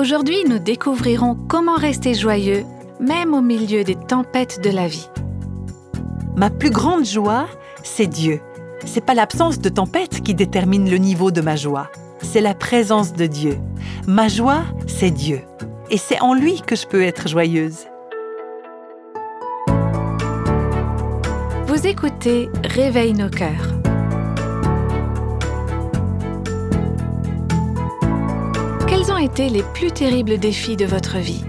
Aujourd'hui, nous découvrirons comment rester joyeux, même au milieu des tempêtes de la vie. Ma plus grande joie, c'est Dieu. C'est pas l'absence de tempête qui détermine le niveau de ma joie, c'est la présence de Dieu. Ma joie, c'est Dieu. Et c'est en lui que je peux être joyeuse. Vous écoutez Réveille nos cœurs. Les plus terribles défis de votre vie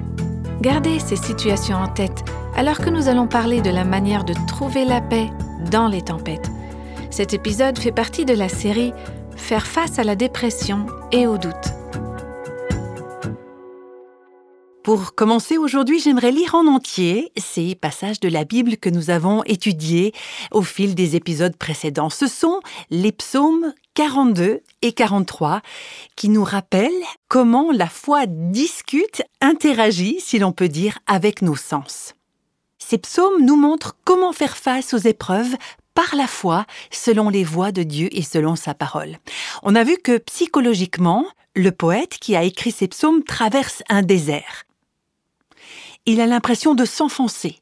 Gardez ces situations en tête alors que nous allons parler de la manière de trouver la paix dans les tempêtes. Cet épisode fait partie de la série Faire face à la dépression et au doute. Pour commencer aujourd'hui, j'aimerais lire en entier ces passages de la Bible que nous avons étudiés au fil des épisodes précédents. Ce sont les psaumes 42 et 43 qui nous rappellent comment la foi discute, interagit, si l'on peut dire, avec nos sens. Ces psaumes nous montrent comment faire face aux épreuves par la foi selon les voies de Dieu et selon sa parole. On a vu que psychologiquement, le poète qui a écrit ces psaumes traverse un désert. Il a l'impression de s'enfoncer.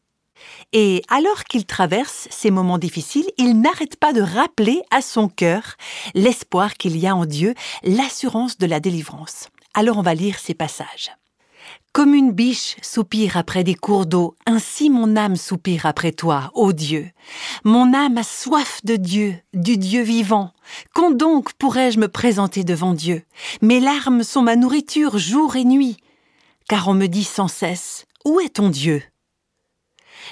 Et alors qu'il traverse ces moments difficiles, il n'arrête pas de rappeler à son cœur l'espoir qu'il y a en Dieu, l'assurance de la délivrance. Alors on va lire ces passages. Comme une biche soupire après des cours d'eau, ainsi mon âme soupire après toi, ô Dieu. Mon âme a soif de Dieu, du Dieu vivant. Quand donc pourrais-je me présenter devant Dieu? Mes larmes sont ma nourriture jour et nuit. Car on me dit sans cesse, Où est ton Dieu?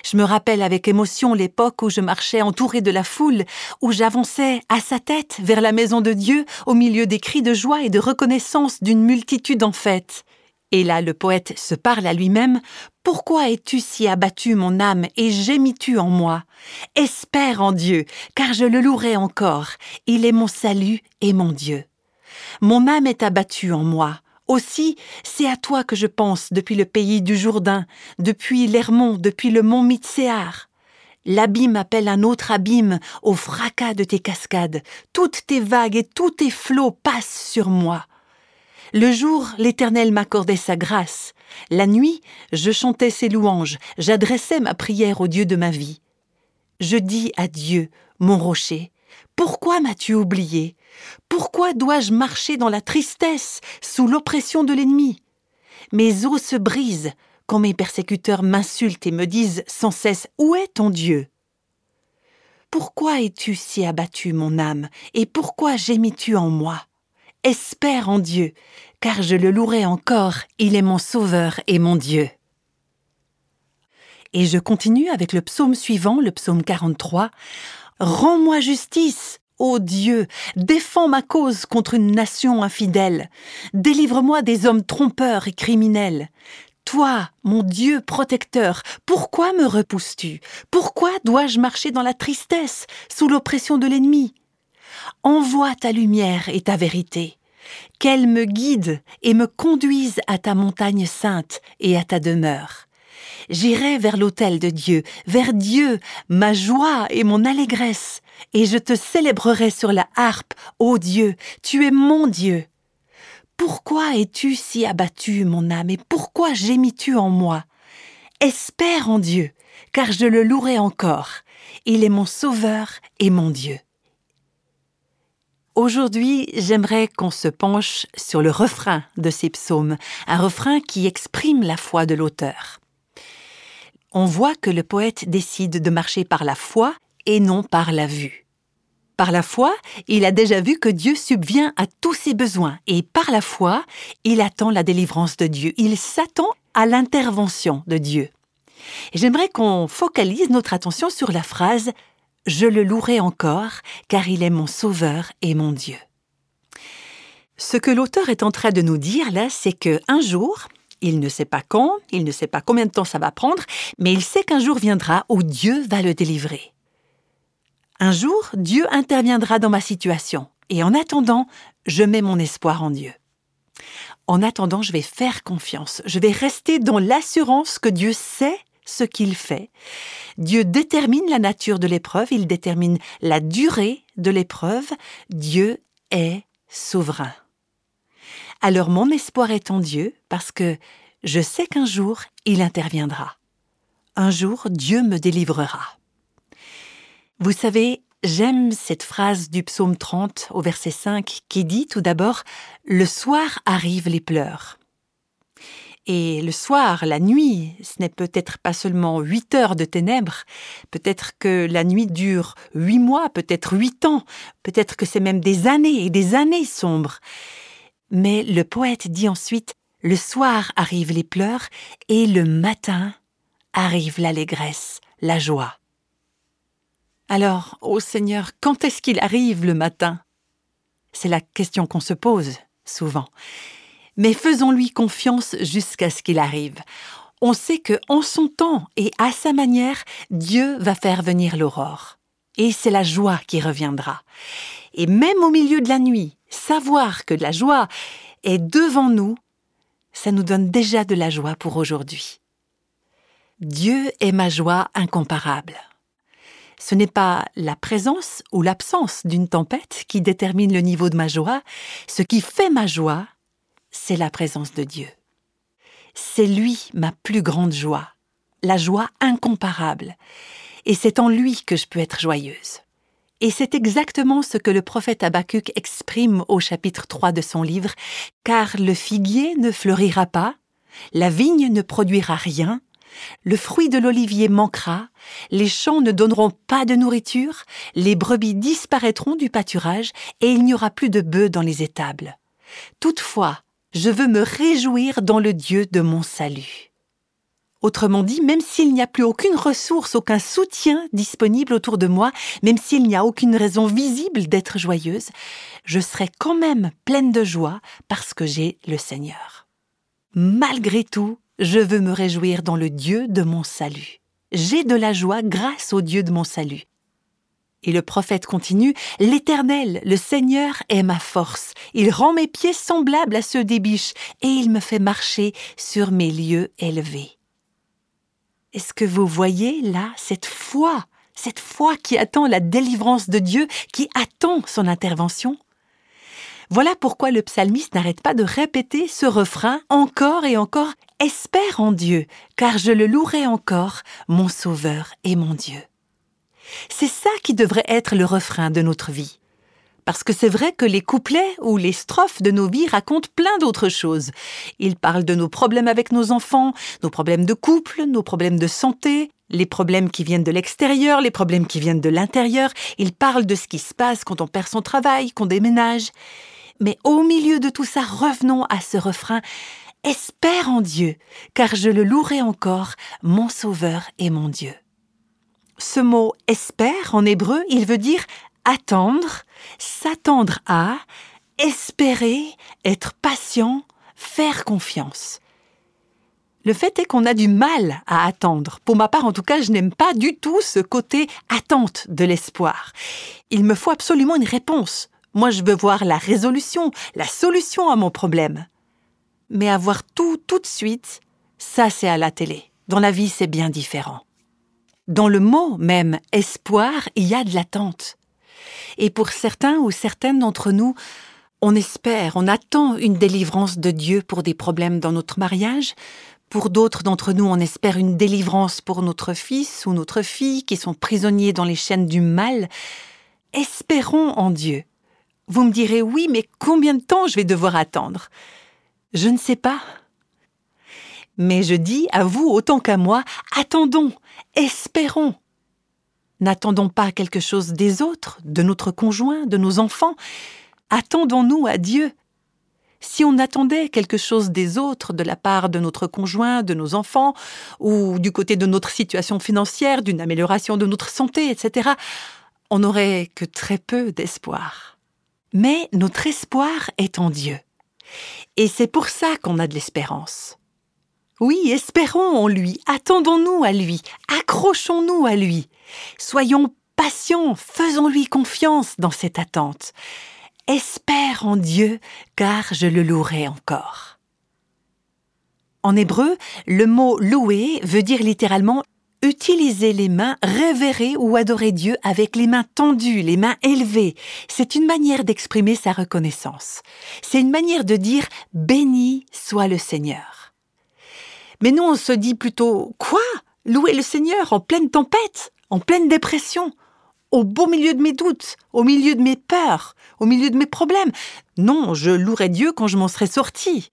Je me rappelle avec émotion l'époque où je marchais entouré de la foule, où j'avançais à sa tête vers la maison de Dieu au milieu des cris de joie et de reconnaissance d'une multitude en fête. Et là, le poète se parle à lui-même. Pourquoi es-tu si abattu, mon âme, et gémis-tu en moi? Espère en Dieu, car je le louerai encore. Il est mon salut et mon Dieu. Mon âme est abattue en moi. Aussi, c'est à toi que je pense depuis le pays du Jourdain, depuis l'Hermont, depuis le mont Mitséar. L'abîme appelle un autre abîme au fracas de tes cascades. Toutes tes vagues et tous tes flots passent sur moi. Le jour, l'Éternel m'accordait sa grâce. La nuit, je chantais ses louanges, j'adressais ma prière au Dieu de ma vie. Je dis à Dieu, mon rocher, pourquoi m'as-tu oublié? Pourquoi dois-je marcher dans la tristesse, sous l'oppression de l'ennemi? Mes os se brisent quand mes persécuteurs m'insultent et me disent sans cesse Où est ton Dieu? Pourquoi es-tu si abattu, mon âme, et pourquoi gémis-tu en moi? Espère en Dieu, car je le louerai encore, il est mon Sauveur et mon Dieu. Et je continue avec le psaume suivant, le psaume 43. Rends-moi justice, ô Dieu, défends ma cause contre une nation infidèle, délivre-moi des hommes trompeurs et criminels. Toi, mon Dieu protecteur, pourquoi me repousses-tu? Pourquoi dois-je marcher dans la tristesse, sous l'oppression de l'ennemi? Envoie ta lumière et ta vérité. Qu'elle me guide et me conduise à ta montagne sainte et à ta demeure. J'irai vers l'autel de Dieu, vers Dieu, ma joie et mon allégresse, et je te célébrerai sur la harpe, ô Dieu, tu es mon Dieu. Pourquoi es-tu si abattu, mon âme, et pourquoi gémis-tu en moi? Espère en Dieu, car je le louerai encore. Il est mon Sauveur et mon Dieu. Aujourd'hui, j'aimerais qu'on se penche sur le refrain de ces psaumes, un refrain qui exprime la foi de l'auteur. On voit que le poète décide de marcher par la foi et non par la vue. Par la foi, il a déjà vu que Dieu subvient à tous ses besoins et par la foi, il attend la délivrance de Dieu. Il s'attend à l'intervention de Dieu. J'aimerais qu'on focalise notre attention sur la phrase je le louerai encore, car il est mon Sauveur et mon Dieu. Ce que l'auteur est en train de nous dire là, c'est que un jour, il ne sait pas quand, il ne sait pas combien de temps ça va prendre, mais il sait qu'un jour viendra où Dieu va le délivrer. Un jour, Dieu interviendra dans ma situation, et en attendant, je mets mon espoir en Dieu. En attendant, je vais faire confiance, je vais rester dans l'assurance que Dieu sait ce qu'il fait. Dieu détermine la nature de l'épreuve, il détermine la durée de l'épreuve. Dieu est souverain. Alors mon espoir est en Dieu parce que je sais qu'un jour il interviendra. Un jour Dieu me délivrera. Vous savez, j'aime cette phrase du psaume 30 au verset 5 qui dit tout d'abord ⁇ Le soir arrivent les pleurs ⁇ et le soir, la nuit, ce n'est peut-être pas seulement huit heures de ténèbres, peut-être que la nuit dure huit mois, peut-être huit ans, peut-être que c'est même des années et des années sombres. Mais le poète dit ensuite, le soir arrivent les pleurs et le matin arrive l'allégresse, la joie. Alors, ô Seigneur, quand est-ce qu'il arrive le matin? C'est la question qu'on se pose souvent mais faisons-lui confiance jusqu'à ce qu'il arrive. On sait que en son temps et à sa manière, Dieu va faire venir l'aurore. Et c'est la joie qui reviendra. Et même au milieu de la nuit, savoir que la joie est devant nous, ça nous donne déjà de la joie pour aujourd'hui. Dieu est ma joie incomparable. Ce n'est pas la présence ou l'absence d'une tempête qui détermine le niveau de ma joie, ce qui fait ma joie, c'est la présence de Dieu. C'est lui ma plus grande joie, la joie incomparable. Et c'est en lui que je peux être joyeuse. Et c'est exactement ce que le prophète Habakkuk exprime au chapitre 3 de son livre, car le figuier ne fleurira pas, la vigne ne produira rien, le fruit de l'olivier manquera, les champs ne donneront pas de nourriture, les brebis disparaîtront du pâturage, et il n'y aura plus de bœufs dans les étables. Toutefois, je veux me réjouir dans le Dieu de mon salut. Autrement dit, même s'il n'y a plus aucune ressource, aucun soutien disponible autour de moi, même s'il n'y a aucune raison visible d'être joyeuse, je serai quand même pleine de joie parce que j'ai le Seigneur. Malgré tout, je veux me réjouir dans le Dieu de mon salut. J'ai de la joie grâce au Dieu de mon salut. Et le prophète continue, L'Éternel, le Seigneur, est ma force. Il rend mes pieds semblables à ceux des biches, et il me fait marcher sur mes lieux élevés. Est-ce que vous voyez là cette foi, cette foi qui attend la délivrance de Dieu, qui attend son intervention? Voilà pourquoi le psalmiste n'arrête pas de répéter ce refrain encore et encore Espère en Dieu, car je le louerai encore, mon Sauveur et mon Dieu. C'est ça qui devrait être le refrain de notre vie. Parce que c'est vrai que les couplets ou les strophes de nos vies racontent plein d'autres choses. Ils parlent de nos problèmes avec nos enfants, nos problèmes de couple, nos problèmes de santé, les problèmes qui viennent de l'extérieur, les problèmes qui viennent de l'intérieur. Ils parlent de ce qui se passe quand on perd son travail, qu'on déménage. Mais au milieu de tout ça, revenons à ce refrain. Espère en Dieu, car je le louerai encore, mon Sauveur et mon Dieu. Ce mot espère en hébreu, il veut dire attendre, s'attendre à, espérer, être patient, faire confiance. Le fait est qu'on a du mal à attendre. Pour ma part, en tout cas, je n'aime pas du tout ce côté attente de l'espoir. Il me faut absolument une réponse. Moi, je veux voir la résolution, la solution à mon problème. Mais avoir tout tout de suite, ça c'est à la télé. Dans la vie, c'est bien différent. Dans le mot même espoir, il y a de l'attente. Et pour certains ou certaines d'entre nous, on espère, on attend une délivrance de Dieu pour des problèmes dans notre mariage. Pour d'autres d'entre nous, on espère une délivrance pour notre fils ou notre fille qui sont prisonniers dans les chaînes du mal. Espérons en Dieu. Vous me direz oui, mais combien de temps je vais devoir attendre? Je ne sais pas. Mais je dis à vous autant qu'à moi, attendons, espérons. N'attendons pas quelque chose des autres, de notre conjoint, de nos enfants. Attendons-nous à Dieu. Si on attendait quelque chose des autres, de la part de notre conjoint, de nos enfants, ou du côté de notre situation financière, d'une amélioration de notre santé, etc., on n'aurait que très peu d'espoir. Mais notre espoir est en Dieu. Et c'est pour ça qu'on a de l'espérance. Oui, espérons en lui, attendons-nous à lui, accrochons-nous à lui. Soyons patients, faisons-lui confiance dans cette attente. Espère en Dieu, car je le louerai encore. En hébreu, le mot louer veut dire littéralement Utiliser les mains, révérer ou adorer Dieu avec les mains tendues, les mains élevées, c'est une manière d'exprimer sa reconnaissance. C'est une manière de dire béni soit le Seigneur. Mais nous, on se dit plutôt quoi? Louer le Seigneur en pleine tempête, en pleine dépression, au beau milieu de mes doutes, au milieu de mes peurs, au milieu de mes problèmes? Non, je louerai Dieu quand je m'en serai sorti.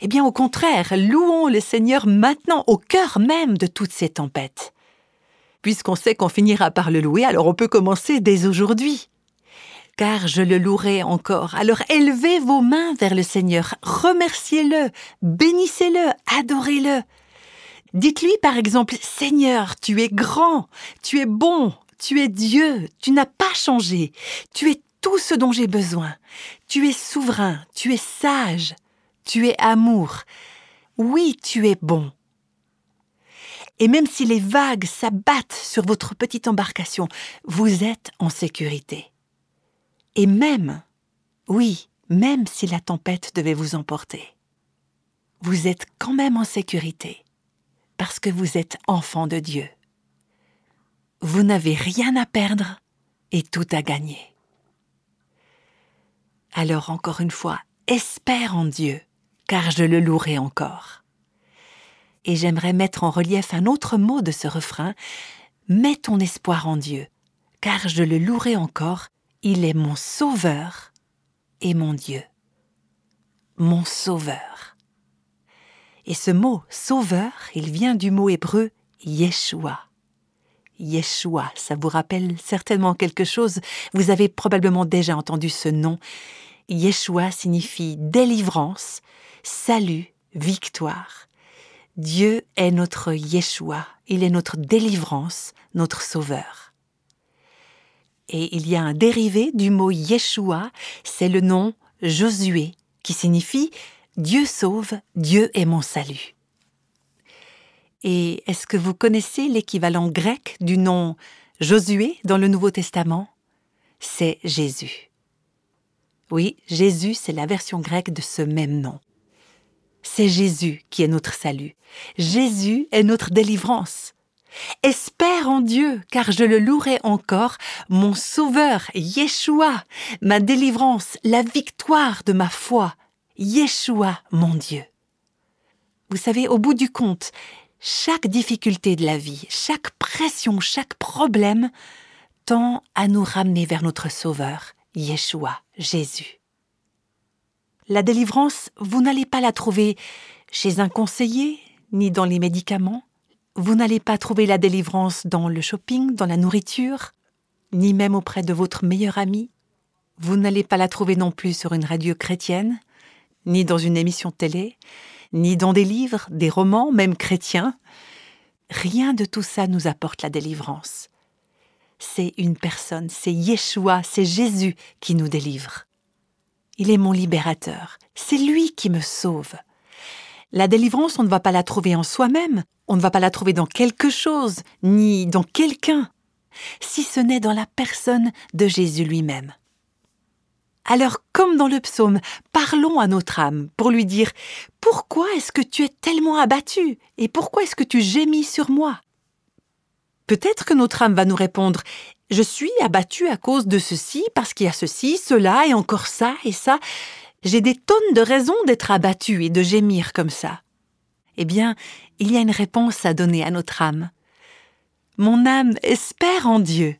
Eh bien, au contraire, louons le Seigneur maintenant, au cœur même de toutes ces tempêtes. Puisqu'on sait qu'on finira par le louer, alors on peut commencer dès aujourd'hui. Car je le louerai encore. Alors élevez vos mains vers le Seigneur, remerciez-le, bénissez-le, adorez-le. Dites-lui par exemple, Seigneur, tu es grand, tu es bon, tu es Dieu, tu n'as pas changé, tu es tout ce dont j'ai besoin, tu es souverain, tu es sage, tu es amour. Oui, tu es bon. Et même si les vagues s'abattent sur votre petite embarcation, vous êtes en sécurité. Et même, oui, même si la tempête devait vous emporter, vous êtes quand même en sécurité, parce que vous êtes enfant de Dieu. Vous n'avez rien à perdre et tout à gagner. Alors encore une fois, espère en Dieu car je le louerai encore. Et j'aimerais mettre en relief un autre mot de ce refrain, Mets ton espoir en Dieu, car je le louerai encore, il est mon Sauveur et mon Dieu. Mon Sauveur. Et ce mot Sauveur, il vient du mot hébreu Yeshua. Yeshua, ça vous rappelle certainement quelque chose, vous avez probablement déjà entendu ce nom. Yeshua signifie délivrance, salut, victoire. Dieu est notre Yeshua, il est notre délivrance, notre sauveur. Et il y a un dérivé du mot Yeshua, c'est le nom Josué, qui signifie Dieu sauve, Dieu est mon salut. Et est-ce que vous connaissez l'équivalent grec du nom Josué dans le Nouveau Testament? C'est Jésus. Oui, Jésus, c'est la version grecque de ce même nom. C'est Jésus qui est notre salut. Jésus est notre délivrance. Espère en Dieu, car je le louerai encore, mon Sauveur, Yeshua, ma délivrance, la victoire de ma foi, Yeshua, mon Dieu. Vous savez, au bout du compte, chaque difficulté de la vie, chaque pression, chaque problème tend à nous ramener vers notre Sauveur, Yeshua, Jésus. La délivrance, vous n'allez pas la trouver chez un conseiller, ni dans les médicaments. Vous n'allez pas trouver la délivrance dans le shopping, dans la nourriture, ni même auprès de votre meilleur ami. Vous n'allez pas la trouver non plus sur une radio chrétienne, ni dans une émission télé, ni dans des livres, des romans, même chrétiens. Rien de tout ça nous apporte la délivrance. C'est une personne, c'est Yeshua, c'est Jésus qui nous délivre. Il est mon libérateur. C'est lui qui me sauve. La délivrance, on ne va pas la trouver en soi-même, on ne va pas la trouver dans quelque chose, ni dans quelqu'un, si ce n'est dans la personne de Jésus lui-même. Alors, comme dans le psaume, parlons à notre âme pour lui dire Pourquoi est-ce que tu es tellement abattu Et pourquoi est-ce que tu gémis sur moi? Peut-être que notre âme va nous répondre je suis abattue à cause de ceci, parce qu'il y a ceci, cela, et encore ça, et ça. J'ai des tonnes de raisons d'être abattue et de gémir comme ça. Eh bien, il y a une réponse à donner à notre âme. Mon âme espère en Dieu,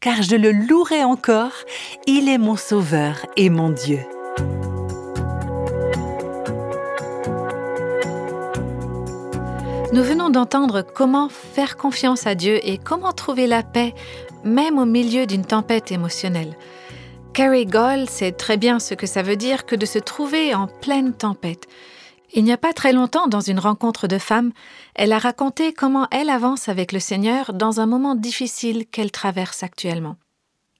car je le louerai encore, il est mon Sauveur et mon Dieu. Nous venons d'entendre comment faire confiance à Dieu et comment trouver la paix même au milieu d'une tempête émotionnelle. Carrie Goll sait très bien ce que ça veut dire que de se trouver en pleine tempête. Il n'y a pas très longtemps, dans une rencontre de femmes, elle a raconté comment elle avance avec le Seigneur dans un moment difficile qu'elle traverse actuellement.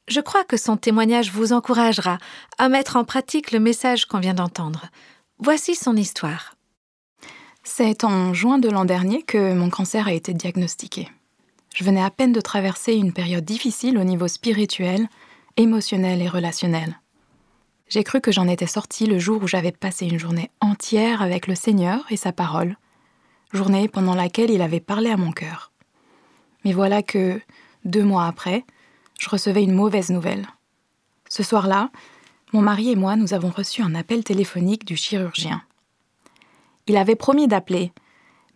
Je crois que son témoignage vous encouragera à mettre en pratique le message qu'on vient d'entendre. Voici son histoire. C'est en juin de l'an dernier que mon cancer a été diagnostiqué. Je venais à peine de traverser une période difficile au niveau spirituel, émotionnel et relationnel. J'ai cru que j'en étais sortie le jour où j'avais passé une journée entière avec le Seigneur et sa parole, journée pendant laquelle il avait parlé à mon cœur. Mais voilà que, deux mois après, je recevais une mauvaise nouvelle. Ce soir-là, mon mari et moi, nous avons reçu un appel téléphonique du chirurgien. Il avait promis d'appeler,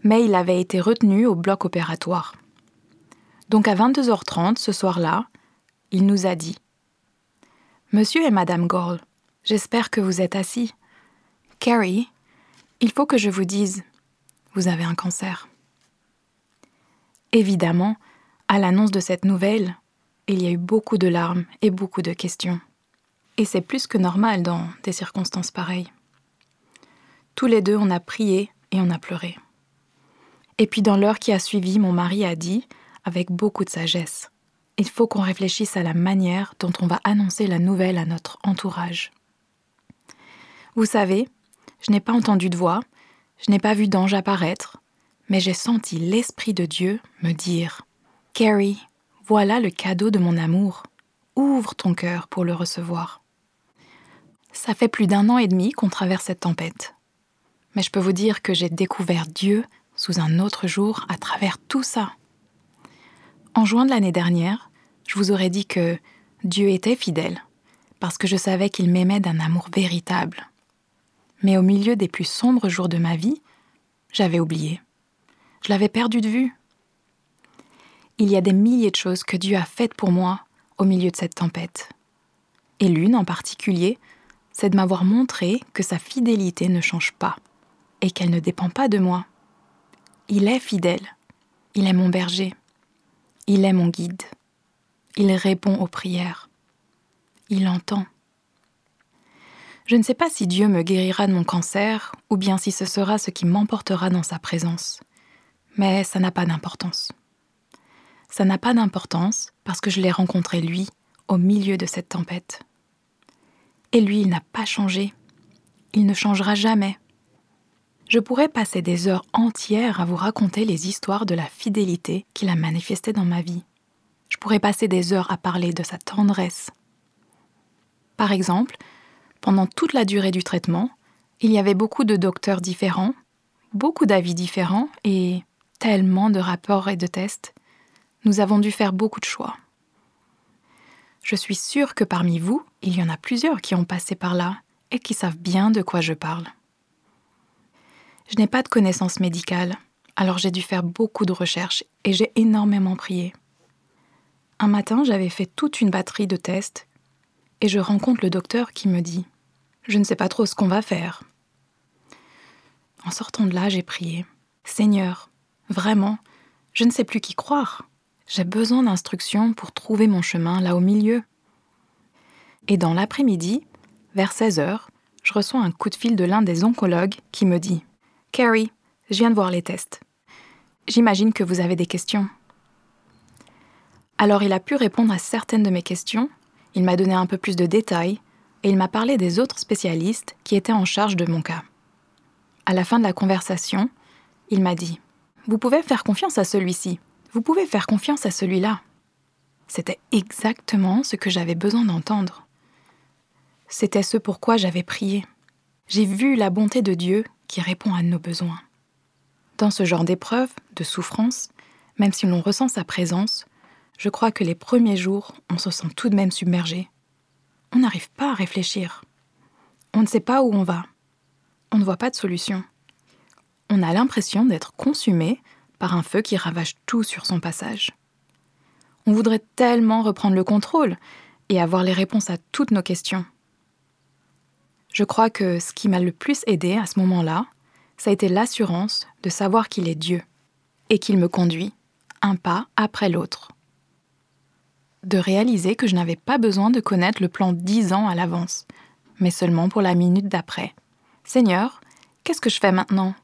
mais il avait été retenu au bloc opératoire. Donc à 22h30 ce soir-là, il nous a dit Monsieur et Madame Gall, j'espère que vous êtes assis. Carrie, il faut que je vous dise, vous avez un cancer. Évidemment, à l'annonce de cette nouvelle, il y a eu beaucoup de larmes et beaucoup de questions. Et c'est plus que normal dans des circonstances pareilles. Tous les deux, on a prié et on a pleuré. Et puis dans l'heure qui a suivi, mon mari a dit, avec beaucoup de sagesse, il faut qu'on réfléchisse à la manière dont on va annoncer la nouvelle à notre entourage. Vous savez, je n'ai pas entendu de voix, je n'ai pas vu d'ange apparaître, mais j'ai senti l'Esprit de Dieu me dire Carrie, voilà le cadeau de mon amour. Ouvre ton cœur pour le recevoir. Ça fait plus d'un an et demi qu'on traverse cette tempête. Mais je peux vous dire que j'ai découvert Dieu sous un autre jour à travers tout ça. En juin de l'année dernière, je vous aurais dit que Dieu était fidèle, parce que je savais qu'il m'aimait d'un amour véritable. Mais au milieu des plus sombres jours de ma vie, j'avais oublié. Je l'avais perdu de vue il y a des milliers de choses que Dieu a faites pour moi au milieu de cette tempête. Et l'une en particulier, c'est de m'avoir montré que sa fidélité ne change pas et qu'elle ne dépend pas de moi. Il est fidèle, il est mon berger, il est mon guide, il répond aux prières, il entend. Je ne sais pas si Dieu me guérira de mon cancer ou bien si ce sera ce qui m'emportera dans sa présence, mais ça n'a pas d'importance ça n'a pas d'importance parce que je l'ai rencontré lui au milieu de cette tempête. Et lui, il n'a pas changé. Il ne changera jamais. Je pourrais passer des heures entières à vous raconter les histoires de la fidélité qu'il a manifestée dans ma vie. Je pourrais passer des heures à parler de sa tendresse. Par exemple, pendant toute la durée du traitement, il y avait beaucoup de docteurs différents, beaucoup d'avis différents et tellement de rapports et de tests nous avons dû faire beaucoup de choix. Je suis sûre que parmi vous, il y en a plusieurs qui ont passé par là et qui savent bien de quoi je parle. Je n'ai pas de connaissances médicales, alors j'ai dû faire beaucoup de recherches et j'ai énormément prié. Un matin, j'avais fait toute une batterie de tests et je rencontre le docteur qui me dit ⁇ Je ne sais pas trop ce qu'on va faire ⁇ En sortant de là, j'ai prié ⁇ Seigneur, vraiment, je ne sais plus qui croire. J'ai besoin d'instructions pour trouver mon chemin là au milieu. Et dans l'après-midi, vers 16 heures, je reçois un coup de fil de l'un des oncologues qui me dit Carrie, je viens de voir les tests. J'imagine que vous avez des questions. Alors il a pu répondre à certaines de mes questions, il m'a donné un peu plus de détails et il m'a parlé des autres spécialistes qui étaient en charge de mon cas. À la fin de la conversation, il m'a dit Vous pouvez faire confiance à celui-ci. Vous pouvez faire confiance à celui-là. C'était exactement ce que j'avais besoin d'entendre. C'était ce pourquoi j'avais prié. J'ai vu la bonté de Dieu qui répond à nos besoins. Dans ce genre d'épreuve, de souffrance, même si l'on ressent sa présence, je crois que les premiers jours, on se sent tout de même submergé. On n'arrive pas à réfléchir. On ne sait pas où on va. On ne voit pas de solution. On a l'impression d'être consumé par un feu qui ravage tout sur son passage. On voudrait tellement reprendre le contrôle et avoir les réponses à toutes nos questions. Je crois que ce qui m'a le plus aidé à ce moment-là, ça a été l'assurance de savoir qu'il est Dieu et qu'il me conduit un pas après l'autre. De réaliser que je n'avais pas besoin de connaître le plan dix ans à l'avance, mais seulement pour la minute d'après. Seigneur, qu'est-ce que je fais maintenant?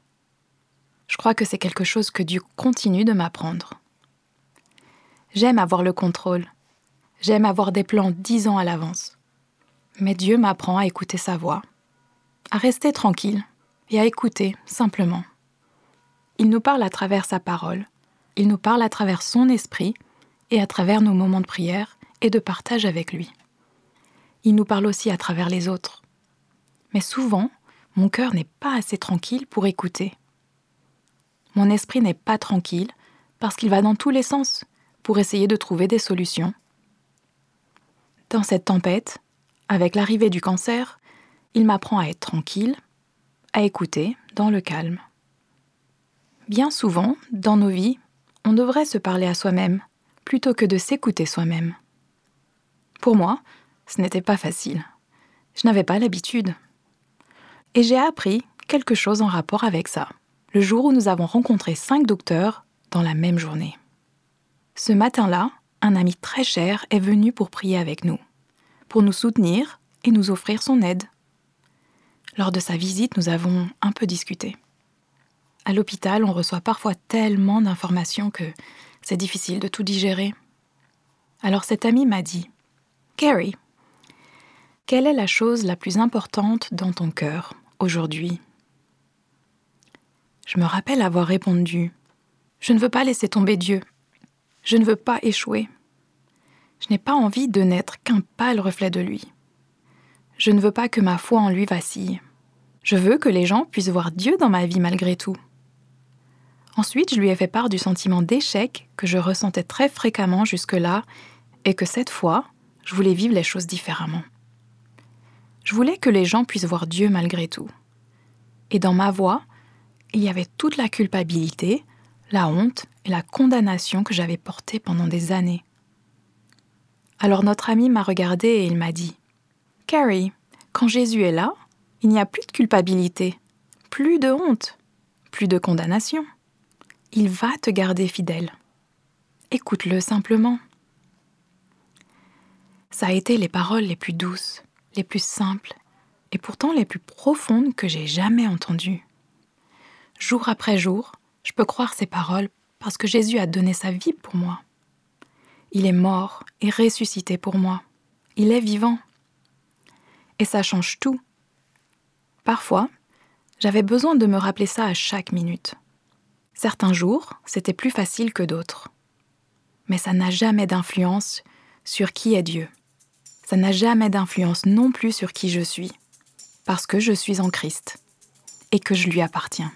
Je crois que c'est quelque chose que Dieu continue de m'apprendre. J'aime avoir le contrôle. J'aime avoir des plans dix ans à l'avance. Mais Dieu m'apprend à écouter sa voix, à rester tranquille et à écouter simplement. Il nous parle à travers sa parole, il nous parle à travers son esprit et à travers nos moments de prière et de partage avec lui. Il nous parle aussi à travers les autres. Mais souvent, mon cœur n'est pas assez tranquille pour écouter mon esprit n'est pas tranquille parce qu'il va dans tous les sens, pour essayer de trouver des solutions. Dans cette tempête, avec l'arrivée du cancer, il m'apprend à être tranquille, à écouter dans le calme. Bien souvent, dans nos vies, on devrait se parler à soi-même plutôt que de s'écouter soi-même. Pour moi, ce n'était pas facile. Je n'avais pas l'habitude. Et j'ai appris quelque chose en rapport avec ça, le jour où nous avons rencontré cinq docteurs dans la même journée. Ce matin-là, un ami très cher est venu pour prier avec nous, pour nous soutenir et nous offrir son aide. Lors de sa visite, nous avons un peu discuté. À l'hôpital, on reçoit parfois tellement d'informations que c'est difficile de tout digérer. Alors cet ami m'a dit Carrie, quelle est la chose la plus importante dans ton cœur aujourd'hui? Je me rappelle avoir répondu Je ne veux pas laisser tomber Dieu. Je ne veux pas échouer. Je n'ai pas envie de n'être qu'un pâle reflet de lui. Je ne veux pas que ma foi en lui vacille. Je veux que les gens puissent voir Dieu dans ma vie malgré tout. Ensuite, je lui ai fait part du sentiment d'échec que je ressentais très fréquemment jusque-là et que cette fois, je voulais vivre les choses différemment. Je voulais que les gens puissent voir Dieu malgré tout. Et dans ma voix, il y avait toute la culpabilité, la honte et la condamnation que j'avais portée pendant des années. Alors notre ami m'a regardé et il m'a dit Carrie, quand Jésus est là, il n'y a plus de culpabilité, plus de honte, plus de condamnation. Il va te garder fidèle. Écoute-le simplement. Ça a été les paroles les plus douces, les plus simples et pourtant les plus profondes que j'ai jamais entendues. Jour après jour, je peux croire ces paroles parce que Jésus a donné sa vie pour moi. Il est mort et ressuscité pour moi. Il est vivant. Et ça change tout Parfois, j'avais besoin de me rappeler ça à chaque minute. Certains jours, c'était plus facile que d'autres. Mais ça n'a jamais d'influence sur qui est Dieu. Ça n'a jamais d'influence non plus sur qui je suis, parce que je suis en Christ et que je lui appartiens.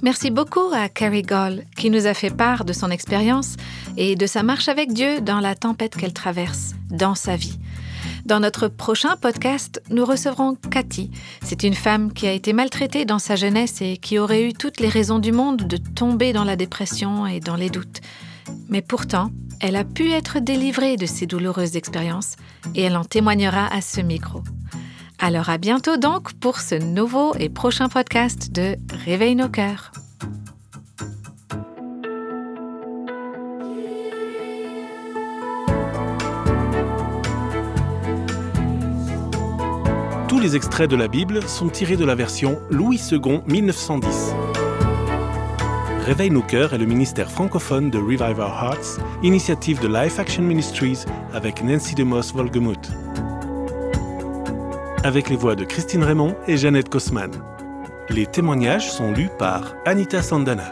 Merci beaucoup à Carrie Gall qui nous a fait part de son expérience et de sa marche avec Dieu dans la tempête qu'elle traverse dans sa vie. Dans notre prochain podcast, nous recevrons Cathy. C'est une femme qui a été maltraitée dans sa jeunesse et qui aurait eu toutes les raisons du monde de tomber dans la dépression et dans les doutes. Mais pourtant, elle a pu être délivrée de ces douloureuses expériences et elle en témoignera à ce micro. Alors à bientôt donc pour ce nouveau et prochain podcast de Réveille nos cœurs. Les extraits de la Bible sont tirés de la version Louis II 1910. Réveille nos cœurs est le ministère francophone de Revive Our Hearts, initiative de Life Action Ministries avec Nancy DeMoss Volgemuth. Avec les voix de Christine Raymond et Jeannette Kosman. Les témoignages sont lus par Anita Sandana.